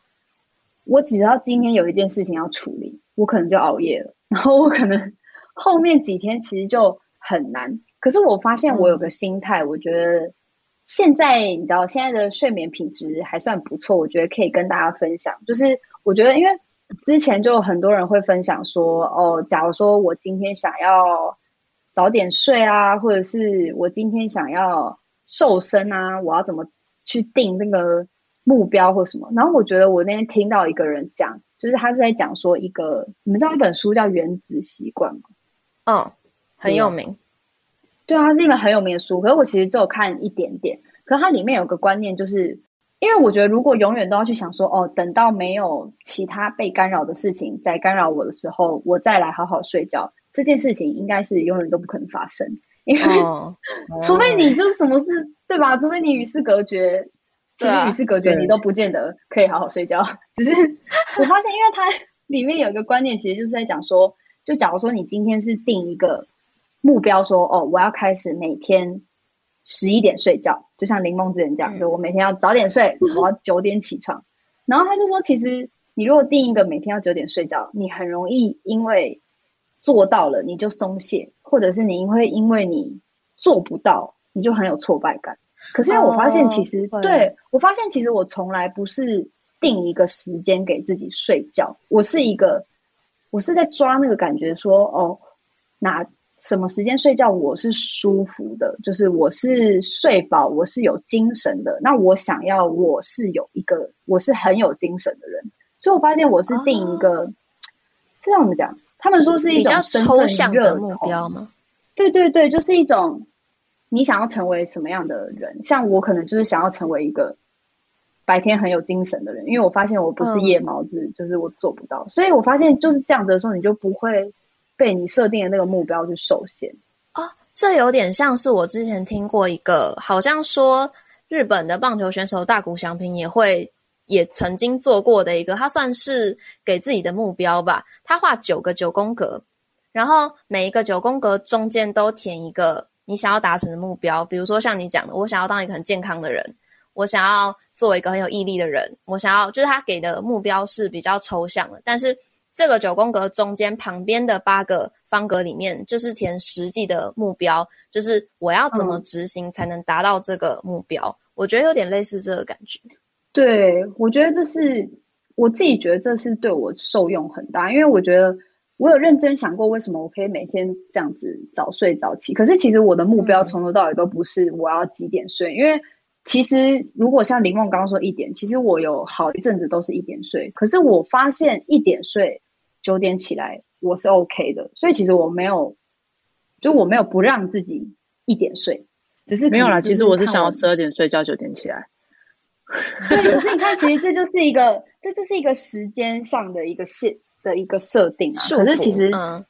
我只要今天有一件事情要处理，我可能就熬夜了，[LAUGHS] 然后我可能后面几天其实就很难。可是我发现我有个心态，我觉得现在你知道，现在的睡眠品质还算不错，我觉得可以跟大家分享。就是我觉得，因为之前就很多人会分享说，哦，假如说我今天想要早点睡啊，或者是我今天想要。瘦身啊，我要怎么去定那个目标或什么？然后我觉得我那天听到一个人讲，就是他是在讲说一个，你们知道一本书叫《原子习惯》吗？嗯，很有名。对啊，它是一本很有名的书。可是我其实只有看一点点。可是它里面有个观念，就是因为我觉得如果永远都要去想说，哦，等到没有其他被干扰的事情在干扰我的时候，我再来好好睡觉，这件事情应该是永远都不可能发生。因为，哦、除非你就是什么事，对吧？除非你与世隔绝，其实与世隔绝，你都不见得可以好好睡觉。只是 [LAUGHS] 我发现，因为它里面有一个观念，其实就是在讲说，就假如说你今天是定一个目标，说哦，我要开始每天十一点睡觉，就像林梦之前讲，就我每天要早点睡，我要九点起床。然后他就说，其实你如果定一个每天要九点睡觉，你很容易因为做到了你就松懈。或者是你会因为你做不到，你就很有挫败感。可是我发现，其实、哦、对我发现，其实我从来不是定一个时间给自己睡觉。我是一个，我是在抓那个感觉说，说哦，哪什么时间睡觉我是舒服的，就是我是睡饱，我是有精神的。那我想要，我是有一个，我是很有精神的人。所以我发现，我是定一个，哦、这样怎么讲？他们说是一种比较抽象的目标吗？对对对，就是一种你想要成为什么样的人。像我可能就是想要成为一个白天很有精神的人，因为我发现我不是夜猫子，嗯、就是我做不到。所以我发现就是这样子的时候，你就不会被你设定的那个目标去受限。哦，这有点像是我之前听过一个，好像说日本的棒球选手大谷翔平也会。也曾经做过的一个，他算是给自己的目标吧。他画九个九宫格，然后每一个九宫格中间都填一个你想要达成的目标。比如说像你讲的，我想要当一个很健康的人，我想要做一个很有毅力的人，我想要就是他给的目标是比较抽象的。但是这个九宫格中间旁边的八个方格里面，就是填实际的目标，就是我要怎么执行才能达到这个目标。嗯、我觉得有点类似这个感觉。对，我觉得这是我自己觉得这是对我受用很大，因为我觉得我有认真想过为什么我可以每天这样子早睡早起。可是其实我的目标从头到尾都不是我要几点睡，因为其实如果像林梦刚刚说一点，其实我有好一阵子都是一点睡。可是我发现一点睡九点起来我是 OK 的，所以其实我没有，就我没有不让自己一点睡，只是没有啦。其实我是想要十二点睡觉，九点起来。对，可是你看，其实这就是一个，这就是一个时间上的一个限的一个设定啊。可是其实，嗯，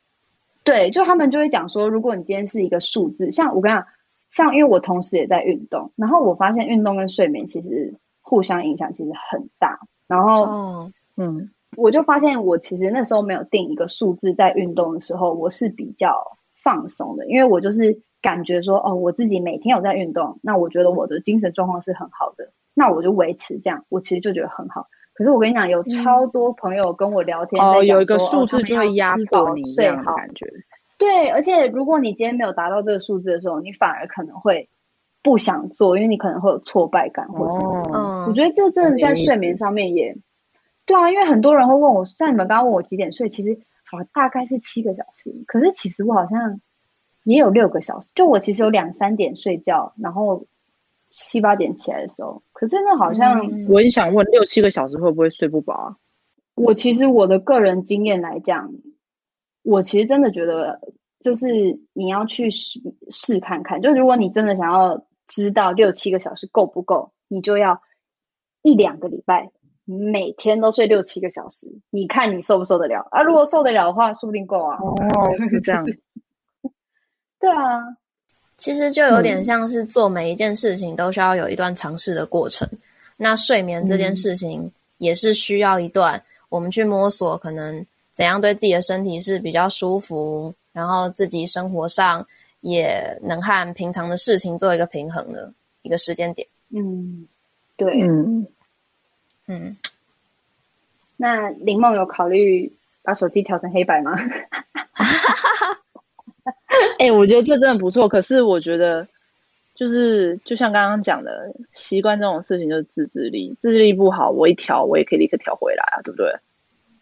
对，就他们就会讲说，如果你今天是一个数字，像我跟你讲，像因为我同时也在运动，然后我发现运动跟睡眠其实互相影响其实很大。然后，哦、嗯，我就发现我其实那时候没有定一个数字，在运动的时候我是比较放松的，因为我就是感觉说，哦，我自己每天有在运动，那我觉得我的精神状况是很好的，那我就维持这样，我其实就觉得很好。可是我跟你讲，有超多朋友跟我聊天，哦，有一个数字就会压迫你这样的感觉。对，而且如果你今天没有达到这个数字的时候，你反而可能会不想做，因为你可能会有挫败感或什么。嗯，我觉得这真的在睡眠上面也，对啊，因为很多人会问我，像你们刚刚问我几点睡，其实好大概是七个小时，可是其实我好像也有六个小时，就我其实有两三点睡觉，然后。七八点起来的时候，可是那好像、嗯、我也想问，六七个小时会不会睡不饱啊？我其实我的个人经验来讲，我其实真的觉得，就是你要去试试看看，就如果你真的想要知道六七个小时够不够，你就要一两个礼拜每天都睡六七个小时，你看你受不受得了啊？如果受得了的话，说不定够啊。哦，是这样。[LAUGHS] 对啊。其实就有点像是做每一件事情都需要有一段尝试的过程，嗯、那睡眠这件事情也是需要一段我们去摸索，可能怎样对自己的身体是比较舒服，然后自己生活上也能和平常的事情做一个平衡的一个时间点。嗯，对，嗯嗯。那林梦有考虑把手机调成黑白吗？[LAUGHS] [LAUGHS] 哎、欸，我觉得这真的不错。可是我觉得，就是就像刚刚讲的，习惯这种事情就是自制力。自制力不好，我一调我也可以立刻调回来啊，对不对？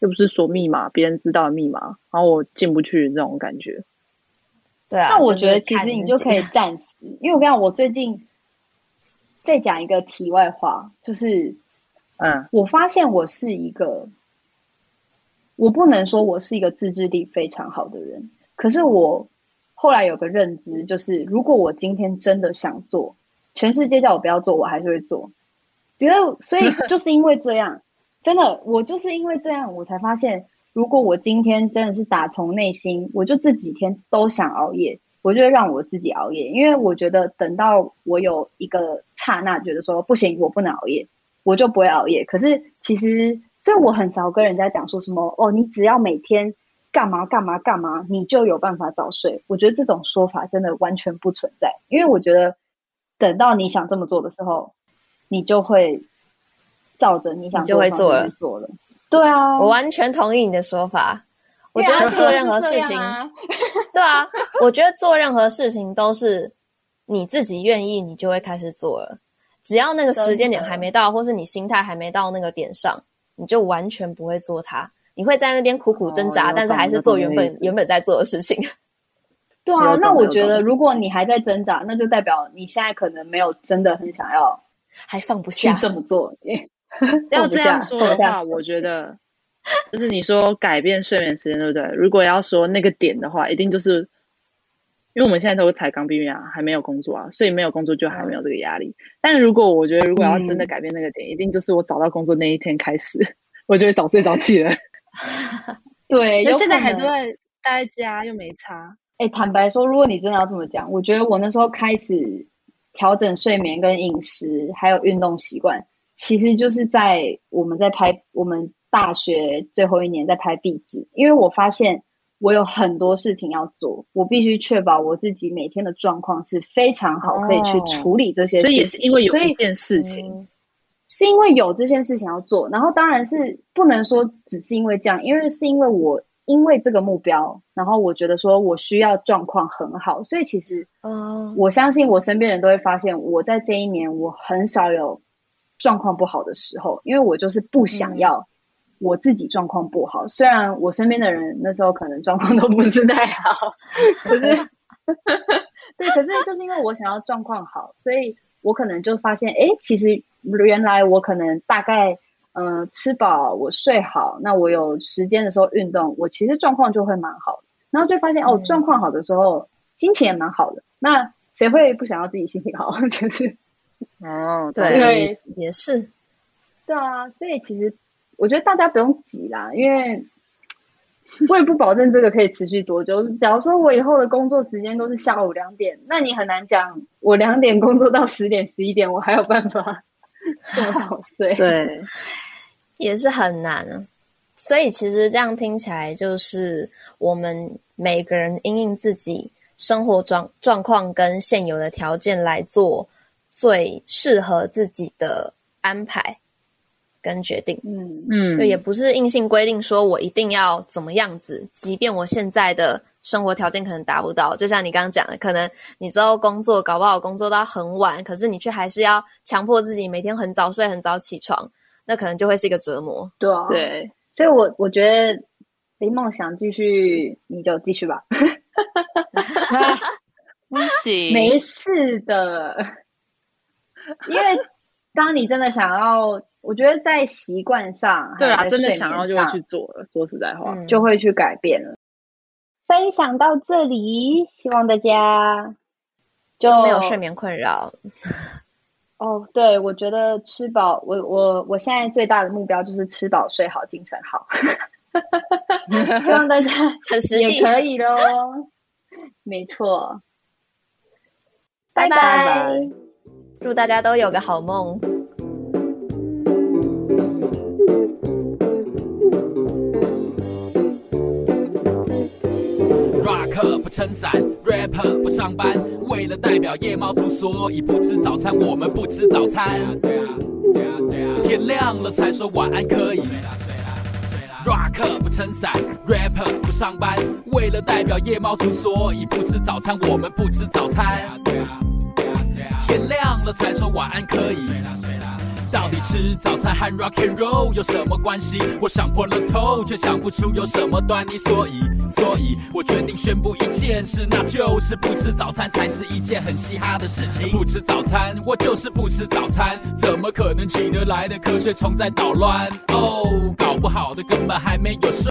又不是锁密码，别人知道的密码，然后我进不去这种感觉。对啊，那我觉得其实你就可以暂时，因为我跟你讲，我最近再讲一个题外话，就是，嗯，我发现我是一个，我不能说我是一个自制力非常好的人。可是我后来有个认知，就是如果我今天真的想做，全世界叫我不要做，我还是会做。觉得所以 [LAUGHS] 就是因为这样，真的，我就是因为这样，我才发现，如果我今天真的是打从内心，我就这几天都想熬夜，我就会让我自己熬夜，因为我觉得等到我有一个刹那觉得说不行，我不能熬夜，我就不会熬夜。可是其实，所以我很少跟人家讲说什么哦，你只要每天。干嘛干嘛干嘛，你就有办法早睡。我觉得这种说法真的完全不存在，因为我觉得等到你想这么做的时候，你就会照着你想就会做了做了。对啊，我完全同意你的说法。我觉得做任何事情，[LAUGHS] 对啊，我觉得做任何事情都是你自己愿意，你就会开始做了。只要那个时间点还没到，或是你心态还没到那个点上，你就完全不会做它。你会在那边苦苦挣扎，哦、但是还是做原本原本在做的事情。对啊，那我觉得如果你还在挣扎，那就代表你现在可能没有真的很想要，还放不下去这么做。[LAUGHS] 要这样说的话，我觉得就是你说改变睡眠时间，对不对？如果要说那个点的话，一定就是因为我们现在都才刚毕业啊，还没有工作啊，所以没有工作就还没有这个压力。嗯、但如果我觉得如果要真的改变那个点，嗯、一定就是我找到工作那一天开始，[LAUGHS] 我就会早睡早起了。[LAUGHS] 对，因为现在还都在待在家，又没差。哎、欸，坦白说，如果你真的要这么讲，我觉得我那时候开始调整睡眠跟饮食，还有运动习惯，其实就是在我们在拍我们大学最后一年在拍壁纸，因为我发现我有很多事情要做，我必须确保我自己每天的状况是非常好，可以去处理这些事情。这也是因为有一件事情。是因为有这件事情要做，然后当然是不能说只是因为这样，因为是因为我因为这个目标，然后我觉得说我需要状况很好，所以其实，嗯，我相信我身边人都会发现我在这一年我很少有状况不好的时候，因为我就是不想要我自己状况不好，虽然我身边的人那时候可能状况都不是太好，可是，对，可是就是因为我想要状况好，所以我可能就发现，哎，其实。原来我可能大概，嗯、呃，吃饱，我睡好，那我有时间的时候运动，我其实状况就会蛮好的。然后就发现、嗯、哦，状况好的时候，心情也蛮好的。那谁会不想要自己心情好？[LAUGHS] 就是，哦，对，对也是，对啊。所以其实我觉得大家不用急啦，因为我也不保证这个可以持续多久。假如说我以后的工作时间都是下午两点，那你很难讲，我两点工作到十点、十一点，我还有办法。[LAUGHS] 这么早睡，对，[LAUGHS] 也是很难啊。所以其实这样听起来，就是我们每个人因应自己生活状状况跟现有的条件来做最适合自己的安排跟决定。嗯嗯，就也不是硬性规定说我一定要怎么样子，即便我现在的生活条件可能达不到，就像你刚刚讲的，可能你之后工作搞不好工作到很晚，可是你却还是要强迫自己每天很早睡、很早起床，那可能就会是一个折磨。对啊，对。所以我，我我觉得林梦想继续，你就继续吧。[LAUGHS] 不行，没事的。[LAUGHS] 因为当你真的想要，我觉得在习惯上，对啊，真的想要就会去做了。说实在话，嗯、就会去改变了。分享到这里，希望大家就没有睡眠困扰。[LAUGHS] 哦，对，我觉得吃饱，我我我现在最大的目标就是吃饱睡好，精神好。[LAUGHS] 希望大家很实际，也可以喽。没错，拜拜，拜拜，祝大家都有个好梦。不撑伞，rapper 不上班，为了代表夜猫族，所以不吃早餐。我们不吃早餐。天亮了才说晚安可以。Rock 不撑伞，rapper 不上班，为了代表夜猫族，所以不吃早餐。我们不吃早餐。天亮了才说晚安可以。睡啦睡啦到底吃早餐和 rock and roll 有什么关系？我想破了头，却想不出有什么端倪。所以，所以我决定宣布一件事，那就是不吃早餐才是一件很嘻哈的事情。不吃早餐，我就是不吃早餐，怎么可能起得来的瞌睡虫在捣乱？哦，搞不好的根本还没有睡。